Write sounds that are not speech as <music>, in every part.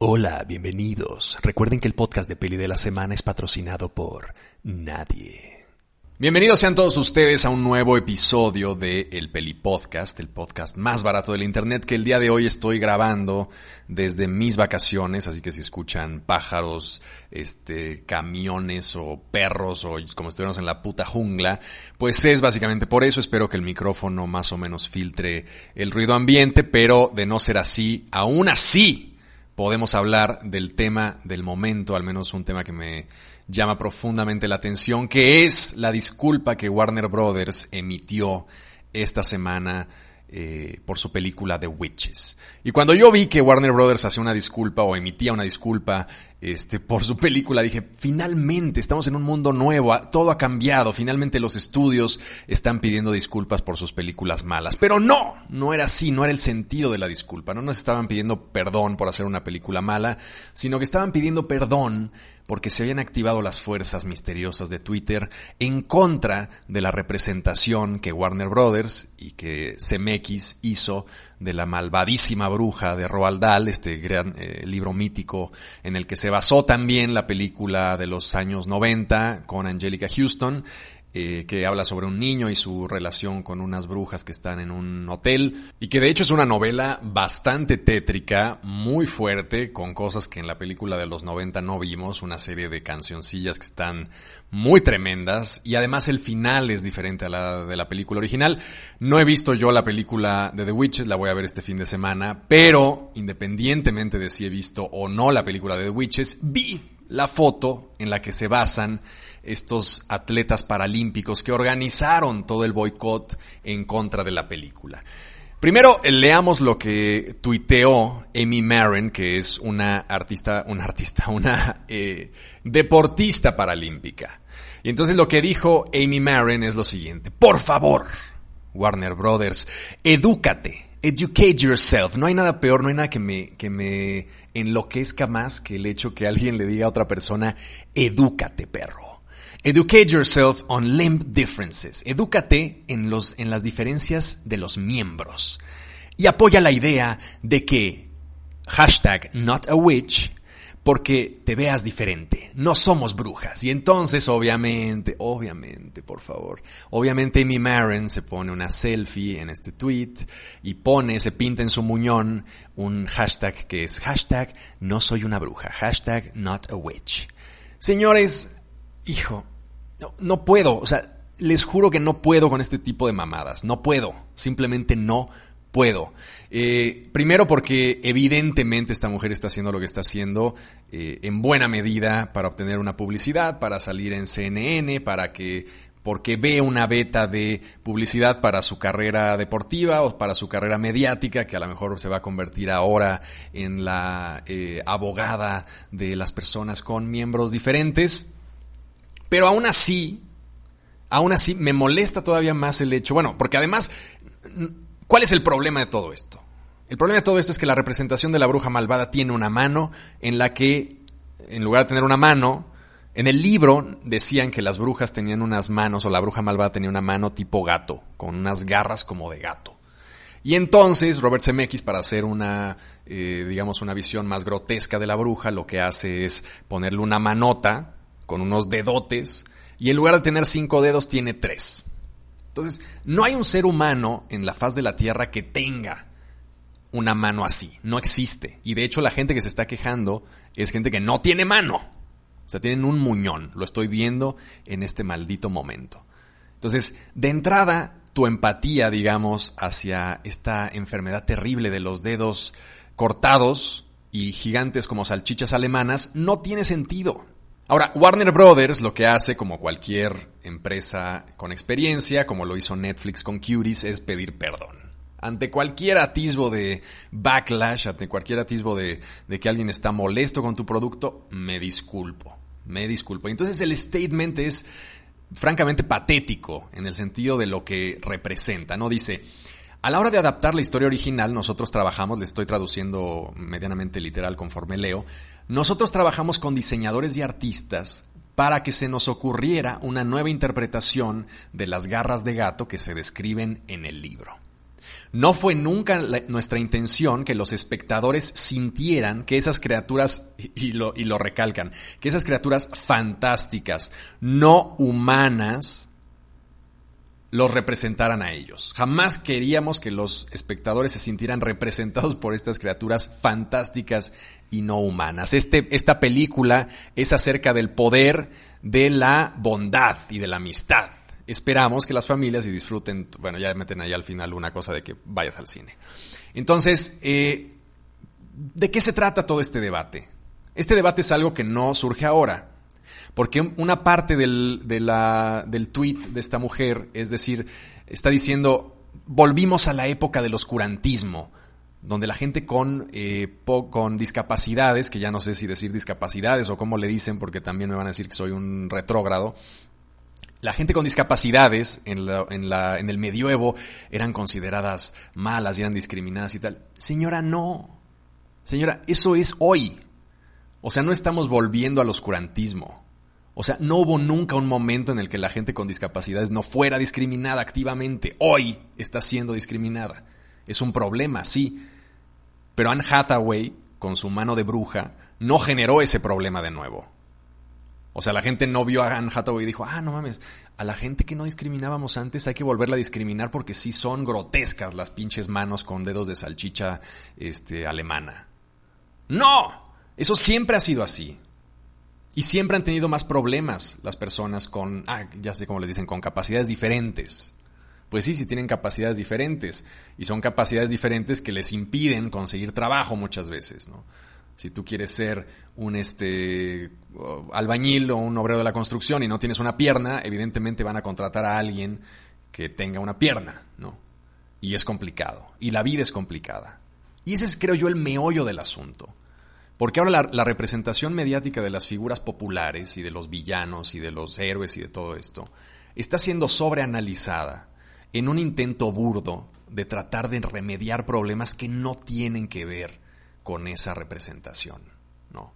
Hola, bienvenidos. Recuerden que el podcast de Peli de la Semana es patrocinado por nadie. Bienvenidos sean todos ustedes a un nuevo episodio de El Peli Podcast, el podcast más barato del internet que el día de hoy estoy grabando desde mis vacaciones, así que si escuchan pájaros, este, camiones o perros o como estuviéramos en la puta jungla, pues es básicamente por eso. Espero que el micrófono más o menos filtre el ruido ambiente, pero de no ser así, aún así podemos hablar del tema del momento, al menos un tema que me llama profundamente la atención, que es la disculpa que Warner Brothers emitió esta semana eh, por su película The Witches. Y cuando yo vi que Warner Brothers hacía una disculpa o emitía una disculpa este, por su película, dije, finalmente estamos en un mundo nuevo, todo ha cambiado, finalmente los estudios están pidiendo disculpas por sus películas malas. Pero no, no era así, no era el sentido de la disculpa, no nos estaban pidiendo perdón por hacer una película mala, sino que estaban pidiendo perdón porque se habían activado las fuerzas misteriosas de Twitter en contra de la representación que Warner Brothers y que CMX hizo de la malvadísima bruja de Roald Dahl, este gran eh, libro mítico en el que se basó también la película de los años 90 con Angelica Houston eh, que habla sobre un niño y su relación con unas brujas que están en un hotel y que de hecho es una novela bastante tétrica, muy fuerte, con cosas que en la película de los 90 no vimos, una serie de cancioncillas que están muy tremendas y además el final es diferente a la de la película original. No he visto yo la película de The Witches, la voy a ver este fin de semana, pero independientemente de si he visto o no la película de The Witches, vi la foto en la que se basan estos atletas paralímpicos que organizaron todo el boicot en contra de la película. Primero, leamos lo que tuiteó Amy Marin, que es una artista, una artista, <laughs> una eh, deportista paralímpica. Y entonces lo que dijo Amy Marin es lo siguiente. Por favor, Warner Brothers, edúcate, educate yourself. No hay nada peor, no hay nada que me, que me enloquezca más que el hecho que alguien le diga a otra persona, edúcate, perro. Educate yourself on limb differences. Edúcate en, los, en las diferencias de los miembros. Y apoya la idea de que hashtag not a witch porque te veas diferente. No somos brujas. Y entonces, obviamente, obviamente, por favor, obviamente Amy Marin se pone una selfie en este tweet y pone, se pinta en su muñón un hashtag que es hashtag no soy una bruja, hashtag not a witch. Señores, hijo, no, puedo, o sea, les juro que no puedo con este tipo de mamadas, no puedo, simplemente no puedo. Eh, primero porque evidentemente esta mujer está haciendo lo que está haciendo eh, en buena medida para obtener una publicidad, para salir en CNN, para que porque ve una beta de publicidad para su carrera deportiva o para su carrera mediática, que a lo mejor se va a convertir ahora en la eh, abogada de las personas con miembros diferentes. Pero aún así, aún así me molesta todavía más el hecho, bueno, porque además, ¿cuál es el problema de todo esto? El problema de todo esto es que la representación de la bruja malvada tiene una mano en la que, en lugar de tener una mano, en el libro decían que las brujas tenían unas manos, o la bruja malvada tenía una mano tipo gato, con unas garras como de gato. Y entonces Robert Zemeckis, para hacer una, eh, digamos, una visión más grotesca de la bruja, lo que hace es ponerle una manota con unos dedotes, y en lugar de tener cinco dedos tiene tres. Entonces, no hay un ser humano en la faz de la Tierra que tenga una mano así. No existe. Y de hecho la gente que se está quejando es gente que no tiene mano. O sea, tienen un muñón. Lo estoy viendo en este maldito momento. Entonces, de entrada, tu empatía, digamos, hacia esta enfermedad terrible de los dedos cortados y gigantes como salchichas alemanas no tiene sentido. Ahora, Warner Brothers lo que hace, como cualquier empresa con experiencia, como lo hizo Netflix con Cuties, es pedir perdón. Ante cualquier atisbo de backlash, ante cualquier atisbo de, de que alguien está molesto con tu producto, me disculpo, me disculpo. Entonces el statement es francamente patético en el sentido de lo que representa, ¿no? Dice, a la hora de adaptar la historia original, nosotros trabajamos, le estoy traduciendo medianamente literal conforme leo, nosotros trabajamos con diseñadores y artistas para que se nos ocurriera una nueva interpretación de las garras de gato que se describen en el libro. No fue nunca nuestra intención que los espectadores sintieran que esas criaturas, y lo, y lo recalcan, que esas criaturas fantásticas, no humanas, los representaran a ellos. Jamás queríamos que los espectadores se sintieran representados por estas criaturas fantásticas y no humanas. Este, esta película es acerca del poder de la bondad y de la amistad. Esperamos que las familias y disfruten, bueno, ya meten ahí al final una cosa de que vayas al cine. Entonces, eh, ¿de qué se trata todo este debate? Este debate es algo que no surge ahora. Porque una parte del, del tweet de esta mujer, es decir, está diciendo, volvimos a la época del oscurantismo, donde la gente con, eh, con discapacidades, que ya no sé si decir discapacidades o cómo le dicen, porque también me van a decir que soy un retrógrado, la gente con discapacidades en, la, en, la, en el medioevo eran consideradas malas y eran discriminadas y tal. Señora, no. Señora, eso es hoy. O sea, no estamos volviendo al oscurantismo. O sea, no hubo nunca un momento en el que la gente con discapacidades no fuera discriminada activamente. Hoy está siendo discriminada. Es un problema, sí. Pero Anne Hathaway, con su mano de bruja, no generó ese problema de nuevo. O sea, la gente no vio a Anne Hathaway y dijo, ah, no mames, a la gente que no discriminábamos antes hay que volverla a discriminar porque sí son grotescas las pinches manos con dedos de salchicha este, alemana. No, eso siempre ha sido así. Y siempre han tenido más problemas las personas con, ah, ya sé cómo les dicen, con capacidades diferentes. Pues sí, sí tienen capacidades diferentes. Y son capacidades diferentes que les impiden conseguir trabajo muchas veces, ¿no? Si tú quieres ser un este albañil o un obrero de la construcción y no tienes una pierna, evidentemente van a contratar a alguien que tenga una pierna, ¿no? Y es complicado. Y la vida es complicada. Y ese es, creo yo, el meollo del asunto. Porque ahora la, representación mediática de las figuras populares y de los villanos y de los héroes y de todo esto está siendo sobreanalizada en un intento burdo de tratar de remediar problemas que no tienen que ver con esa representación. No.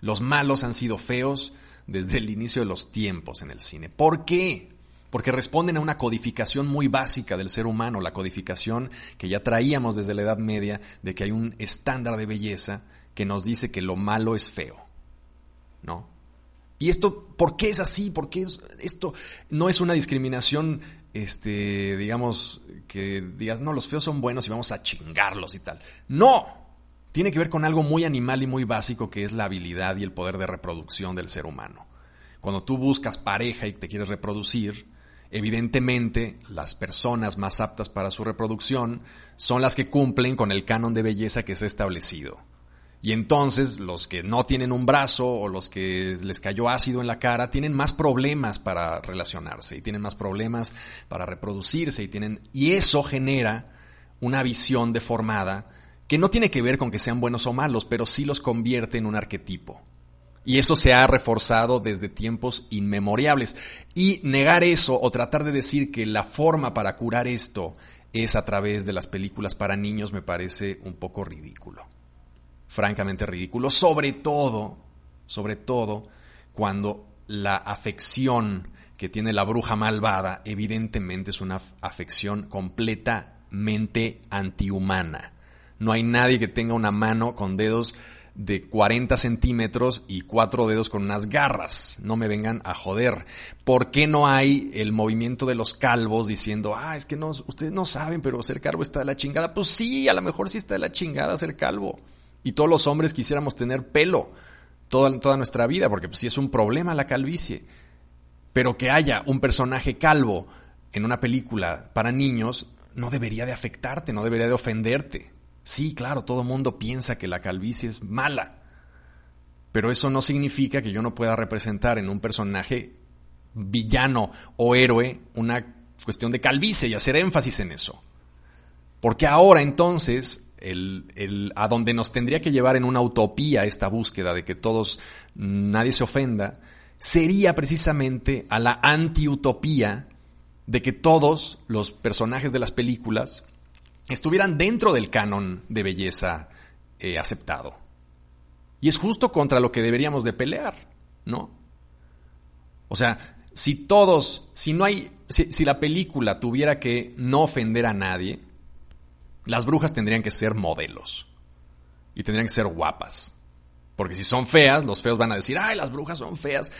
Los malos han sido feos desde el inicio de los tiempos en el cine. ¿Por qué? Porque responden a una codificación muy básica del ser humano, la codificación que ya traíamos desde la Edad Media de que hay un estándar de belleza que nos dice que lo malo es feo. ¿No? Y esto, ¿por qué es así? ¿Por qué esto no es una discriminación, este, digamos, que digas, no, los feos son buenos y vamos a chingarlos y tal? No, tiene que ver con algo muy animal y muy básico que es la habilidad y el poder de reproducción del ser humano. Cuando tú buscas pareja y te quieres reproducir, evidentemente las personas más aptas para su reproducción son las que cumplen con el canon de belleza que se ha establecido. Y entonces los que no tienen un brazo o los que les cayó ácido en la cara tienen más problemas para relacionarse y tienen más problemas para reproducirse y tienen y eso genera una visión deformada que no tiene que ver con que sean buenos o malos, pero sí los convierte en un arquetipo. Y eso se ha reforzado desde tiempos inmemoriales. Y negar eso o tratar de decir que la forma para curar esto es a través de las películas para niños me parece un poco ridículo francamente ridículo, sobre todo, sobre todo cuando la afección que tiene la bruja malvada evidentemente es una afección completamente antihumana. No hay nadie que tenga una mano con dedos de 40 centímetros y cuatro dedos con unas garras. No me vengan a joder. ¿Por qué no hay el movimiento de los calvos diciendo, ah, es que no, ustedes no saben, pero ser calvo está de la chingada? Pues sí, a lo mejor sí está de la chingada ser calvo y todos los hombres quisiéramos tener pelo toda, toda nuestra vida, porque pues, sí es un problema la calvicie. Pero que haya un personaje calvo en una película para niños no debería de afectarte, no debería de ofenderte. Sí, claro, todo mundo piensa que la calvicie es mala, pero eso no significa que yo no pueda representar en un personaje villano o héroe una cuestión de calvicie y hacer énfasis en eso. Porque ahora entonces el, a donde nos tendría que llevar en una utopía esta búsqueda de que todos, nadie se ofenda, sería precisamente a la antiutopía de que todos los personajes de las películas estuvieran dentro del canon de belleza eh, aceptado. Y es justo contra lo que deberíamos de pelear, ¿no? O sea, si todos, si no hay, si la película tuviera que no ofender a nadie, Las brujas tendrían que ser modelos. Y tendrían que ser guapas. Porque si son feas, los feos van a decir, ay, las brujas son feas.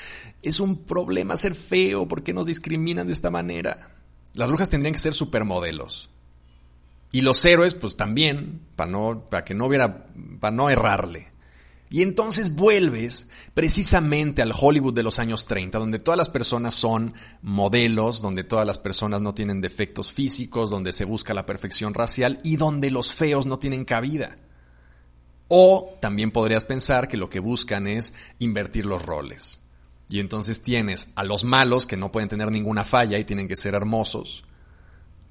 Es un problema ser feo, ¿por qué nos discriminan de esta manera? Las brujas tendrían que ser supermodelos. Y los héroes, pues también, para, no, para que no hubiera, para no errarle. Y entonces vuelves precisamente al Hollywood de los años 30, donde todas las personas son modelos, donde todas las personas no tienen defectos físicos, donde se busca la perfección racial y donde los feos no tienen cabida. O también podrías pensar que lo que buscan es invertir los roles. Y entonces tienes a los malos que no pueden tener ninguna falla y tienen que ser hermosos,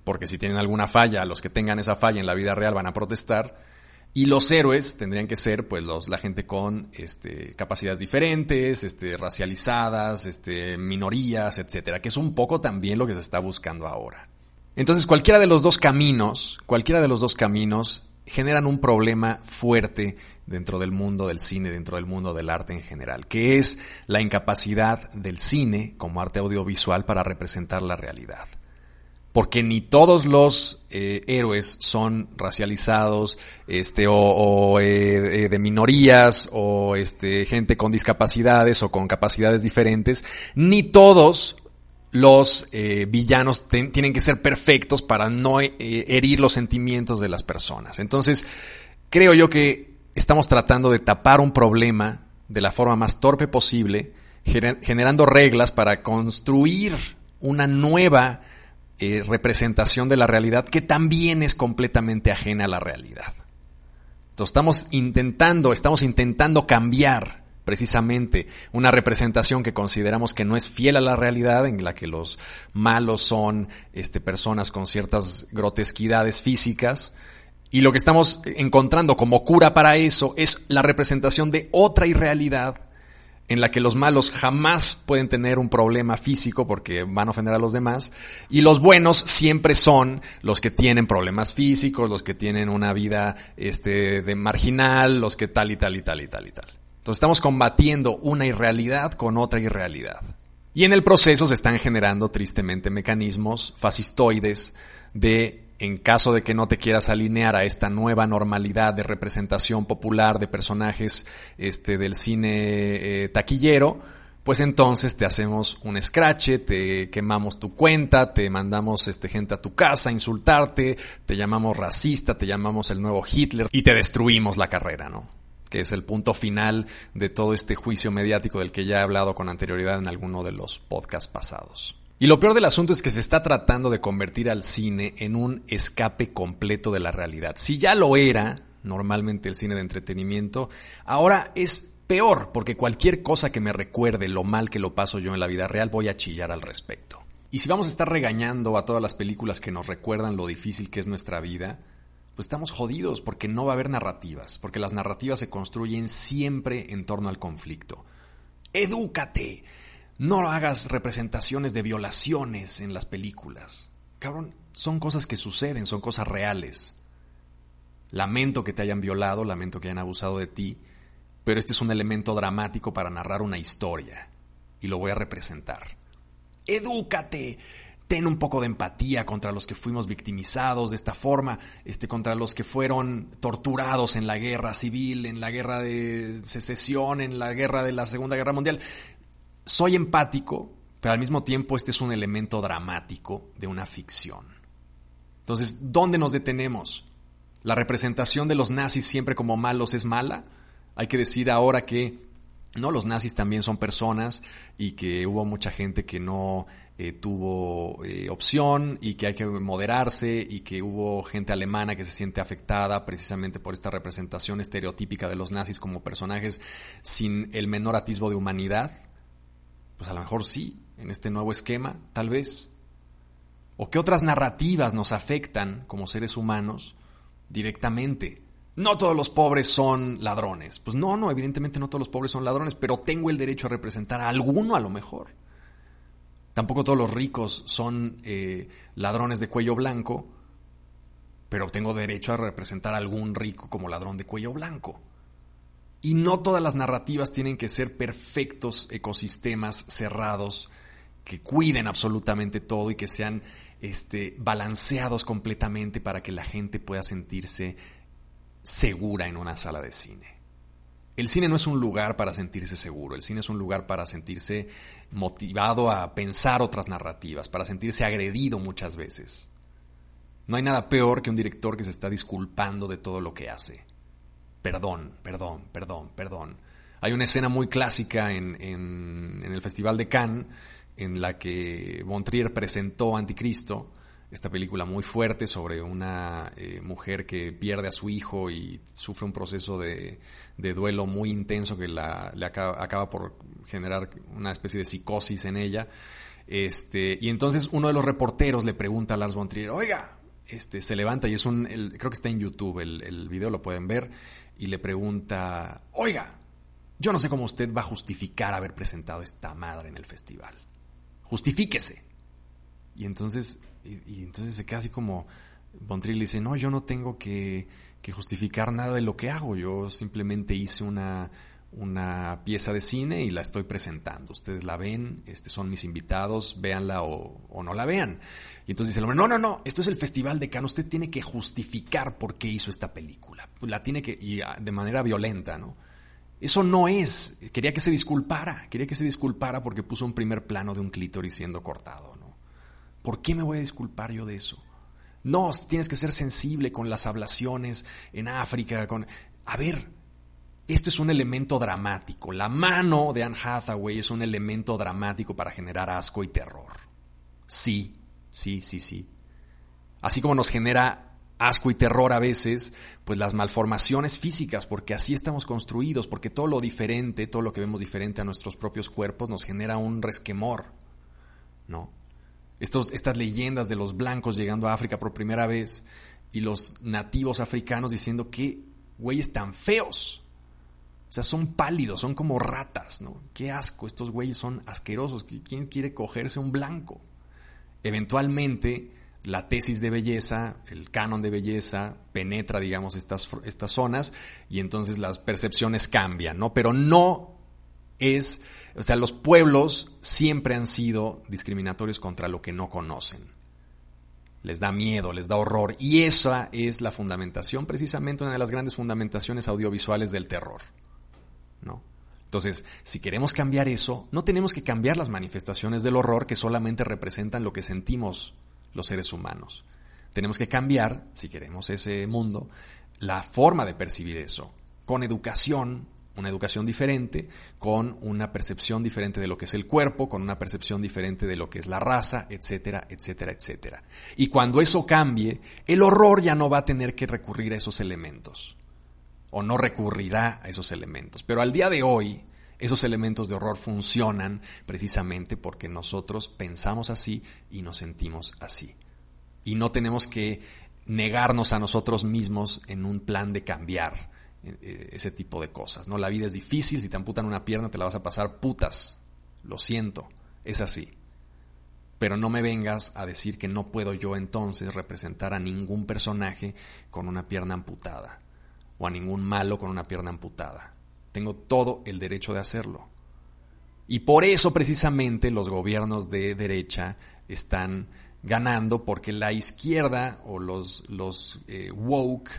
porque si tienen alguna falla, los que tengan esa falla en la vida real van a protestar. Y los héroes tendrían que ser, pues, los, la gente con este, capacidades diferentes, este, racializadas, este, minorías, etcétera, que es un poco también lo que se está buscando ahora. Entonces, cualquiera de los dos caminos, cualquiera de los dos caminos generan un problema fuerte dentro del mundo del cine, dentro del mundo del arte en general, que es la incapacidad del cine como arte audiovisual para representar la realidad. Porque ni todos los eh, héroes son racializados, este, o, eh, de minorías, o este, gente con discapacidades o con capacidades diferentes, ni todos los eh, villanos tienen que ser perfectos para no eh, herir los sentimientos de las personas. Entonces, creo yo que estamos tratando de tapar un problema de la forma más torpe posible, generando reglas para construir una nueva eh, representación de la realidad que también es completamente ajena a la realidad. Entonces, estamos intentando, estamos intentando cambiar precisamente una representación que consideramos que no es fiel a la realidad, en la que los malos son este, personas con ciertas grotesquidades físicas. Y lo que estamos encontrando como cura para eso es la representación de otra irrealidad en la que los malos jamás pueden tener un problema físico porque van a ofender a los demás y los buenos siempre son los que tienen problemas físicos, los que tienen una vida este de marginal, los que tal y tal y tal y tal y tal. Entonces estamos combatiendo una irrealidad con otra irrealidad. Y en el proceso se están generando tristemente mecanismos fascistoides de, en caso de que no te quieras alinear a esta nueva normalidad de representación popular de personajes este, del cine eh, taquillero, pues entonces te hacemos un scratch, te quemamos tu cuenta, te mandamos este, gente a tu casa a insultarte, te llamamos racista, te llamamos el nuevo Hitler y te destruimos la carrera, ¿no? que es el punto final de todo este juicio mediático del que ya he hablado con anterioridad en alguno de los podcasts pasados. Y lo peor del asunto es que se está tratando de convertir al cine en un escape completo de la realidad. Si ya lo era, normalmente el cine de entretenimiento, ahora es peor, porque cualquier cosa que me recuerde lo mal que lo paso yo en la vida real, voy a chillar al respecto. Y si vamos a estar regañando a todas las películas que nos recuerdan lo difícil que es nuestra vida, pues estamos jodidos porque no va a haber narrativas, porque las narrativas se construyen siempre en torno al conflicto. Edúcate. No hagas representaciones de violaciones en las películas. Cabrón, son cosas que suceden, son cosas reales. Lamento que te hayan violado, lamento que hayan abusado de ti, pero este es un elemento dramático para narrar una historia y lo voy a representar. Edúcate ten un poco de empatía contra los que fuimos victimizados de esta forma, este, contra los que fueron torturados en la guerra civil, en la guerra de secesión, en la guerra de la Segunda Guerra Mundial. Soy empático, pero al mismo tiempo este es un elemento dramático de una ficción. Entonces, ¿dónde nos detenemos? ¿La representación de los nazis siempre como malos es mala? Hay que decir ahora que no, los nazis también son personas y que hubo mucha gente que no eh, tuvo eh, opción y que hay que moderarse y que hubo gente alemana que se siente afectada precisamente por esta representación estereotípica de los nazis como personajes sin el menor atisbo de humanidad. Pues a lo mejor sí, en este nuevo esquema, tal vez. ¿O qué otras narrativas nos afectan como seres humanos directamente? no todos los pobres son ladrones. Pues no, no, evidentemente no todos los pobres son ladrones, pero tengo el derecho a representar a alguno a lo mejor. Tampoco todos los ricos son eh, ladrones de cuello blanco, pero tengo derecho a representar a algún rico como ladrón de cuello blanco. Y no todas las narrativas tienen que ser perfectos ecosistemas cerrados que cuiden absolutamente todo y que sean este, balanceados completamente para que la gente pueda sentirse segura en una sala de cine. El cine no es un lugar para sentirse seguro, el cine es un lugar para sentirse motivado a pensar otras narrativas, para sentirse agredido muchas veces. No hay nada peor que un director que se está disculpando de todo lo que hace. Perdón, perdón, perdón, perdón. Hay una escena muy clásica en, en, el Festival de Cannes en la que Montrier presentó Anticristo esta película muy fuerte sobre una eh, mujer que pierde a su hijo y sufre un proceso de, duelo muy intenso que la, le acaba, por generar una especie de psicosis en ella. Este, y entonces uno de los reporteros le pregunta a Lars von Trier, oiga, este, se levanta y es un, creo que está en YouTube, el, el video lo pueden ver, y le pregunta, oiga, yo no sé cómo usted va a justificar haber presentado esta madre en el festival. Justifíquese. Y entonces y, entonces se queda así como, Bontrill dice, no, yo no tengo que, justificar nada de lo que hago, yo simplemente hice una, una pieza de cine y la estoy presentando. Ustedes la ven, este, son mis invitados, véanla o, no la vean. Y entonces dice el hombre, no, no, no, esto es el Festival de Cannes, usted tiene que justificar por qué hizo esta película. La tiene que, y ah, de manera violenta, ¿no? Eso no es, quería que se disculpara, quería que se disculpara porque puso un primer plano de un clítoris siendo cortado, ¿no? ¿Por qué me voy a disculpar yo de eso? No, tienes que ser sensible con las ablaciones en África, con... A ver, esto es un elemento dramático. La mano de Anne Hathaway es un elemento dramático para generar asco y terror. Sí, sí, sí, sí. Así como nos genera asco y terror a veces, pues las malformaciones físicas, porque así estamos construidos, porque todo lo diferente, todo lo que vemos diferente a nuestros propios cuerpos nos genera un resquemor, ¿no? estas leyendas de los blancos llegando a África por primera vez y los nativos africanos diciendo que güeyes tan feos. O sea, son pálidos, son como ratas, ¿no? Qué asco, estos güeyes son asquerosos. ¿Quién quiere cogerse un blanco? Eventualmente, la tesis de belleza, el canon de belleza, penetra, digamos, estas, estas zonas y entonces las percepciones cambian, ¿no? Pero no es o sea, los pueblos siempre han sido discriminatorios contra lo que no conocen. Les da miedo, les da horror. Y esa es la fundamentación, precisamente una de las grandes fundamentaciones audiovisuales del terror. Entonces, si queremos cambiar eso, no tenemos que cambiar las manifestaciones del horror que solamente representan lo que sentimos los seres humanos. Tenemos que cambiar, si queremos ese mundo, la forma de percibir eso, con educación, una educación diferente, con una percepción diferente de lo que es el cuerpo, con una percepción diferente de lo que es la raza, etcétera, etcétera, etcétera. Y cuando eso cambie, el horror ya no va a tener que recurrir a esos elementos, o no recurrirá a esos elementos. Pero al día de hoy, esos elementos de horror funcionan precisamente porque nosotros pensamos así y nos sentimos así. Y no tenemos que negarnos a nosotros mismos en un plan de cambiar eh, ese tipo de cosas, ¿no? La vida es difícil, si te amputan una pierna te la vas a pasar putas, lo siento, es así. Pero no me vengas a decir que no puedo yo entonces representar a ningún personaje con una pierna amputada, o a ningún malo con una pierna amputada. Tengo todo el derecho de hacerlo. Y por eso precisamente los gobiernos de derecha están ganando, porque la izquierda o los, los eh, woke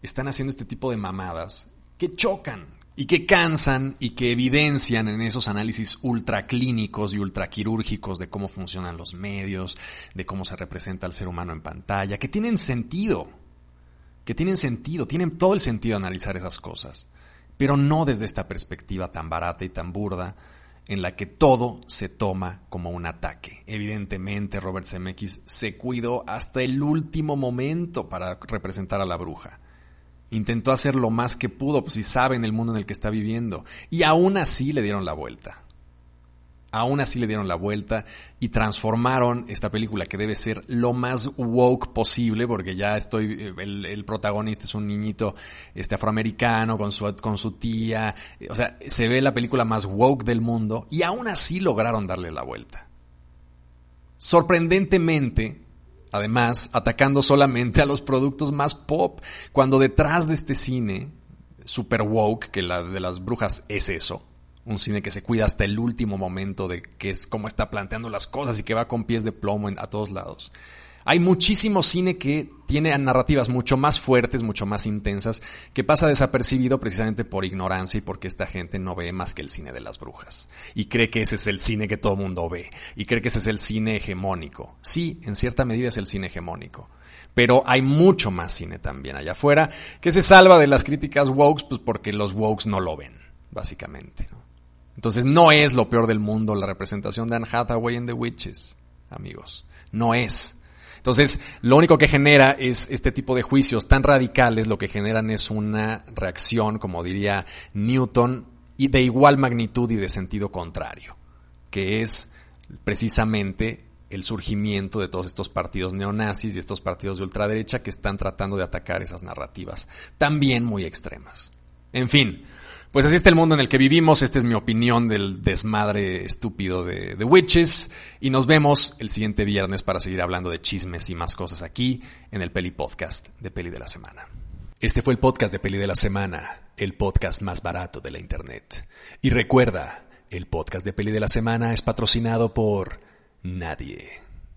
están haciendo este tipo de mamadas que chocan y que cansan y que evidencian en esos análisis ultraclínicos y ultraquirúrgicos de cómo funcionan los medios, de cómo se representa al ser humano en pantalla, que tienen sentido, que tienen sentido, tienen todo el sentido analizar esas cosas, pero no desde esta perspectiva tan barata y tan burda en la que todo se toma como un ataque. Evidentemente Robert Zemeckis se cuidó hasta el último momento para representar a la bruja Intentó hacer lo más que pudo, pues si sabe en el mundo en el que está viviendo. Y aún así le dieron la vuelta. Aún así le dieron la vuelta y transformaron esta película que debe ser lo más woke posible, porque ya estoy, el, protagonista es un niñito este afroamericano con su, con su tía, o sea, se ve la película más woke del mundo y aún así lograron darle la vuelta. Sorprendentemente, Además, atacando solamente a los productos más pop, cuando detrás de este cine super woke, que la de las brujas es eso, un cine que se cuida hasta el último momento de que es cómo está planteando las cosas y que va con pies de plomo a todos lados. Hay muchísimo cine que tiene narrativas mucho más fuertes, mucho más intensas, que pasa desapercibido precisamente por ignorancia y porque esta gente no ve más que el cine de las brujas. Y cree que ese es el cine que todo mundo ve. Y cree que ese es el cine hegemónico. Sí, en cierta medida es el cine hegemónico. Pero hay mucho más cine también allá afuera que se salva de las críticas wokes pues porque los wokes no lo ven, básicamente. Entonces no es lo peor del mundo la representación de Anne Hathaway en The Witches, amigos. No es. Entonces, lo único que genera es este tipo de juicios tan radicales, lo que generan es una reacción, como diría Newton, y de igual magnitud y de sentido contrario, que es precisamente el surgimiento de todos estos partidos neonazis y estos partidos de ultraderecha que están tratando de atacar esas narrativas, también muy extremas. En fin, pues así está el mundo en el que vivimos. Esta es mi opinión del desmadre estúpido de Witches. Y nos vemos el siguiente viernes para seguir hablando de chismes y más cosas aquí en el Peli Podcast de Peli de la Semana. Este fue el podcast de Peli de la Semana, el podcast más barato de la Internet. Y recuerda, el podcast de Peli de la Semana es patrocinado por nadie.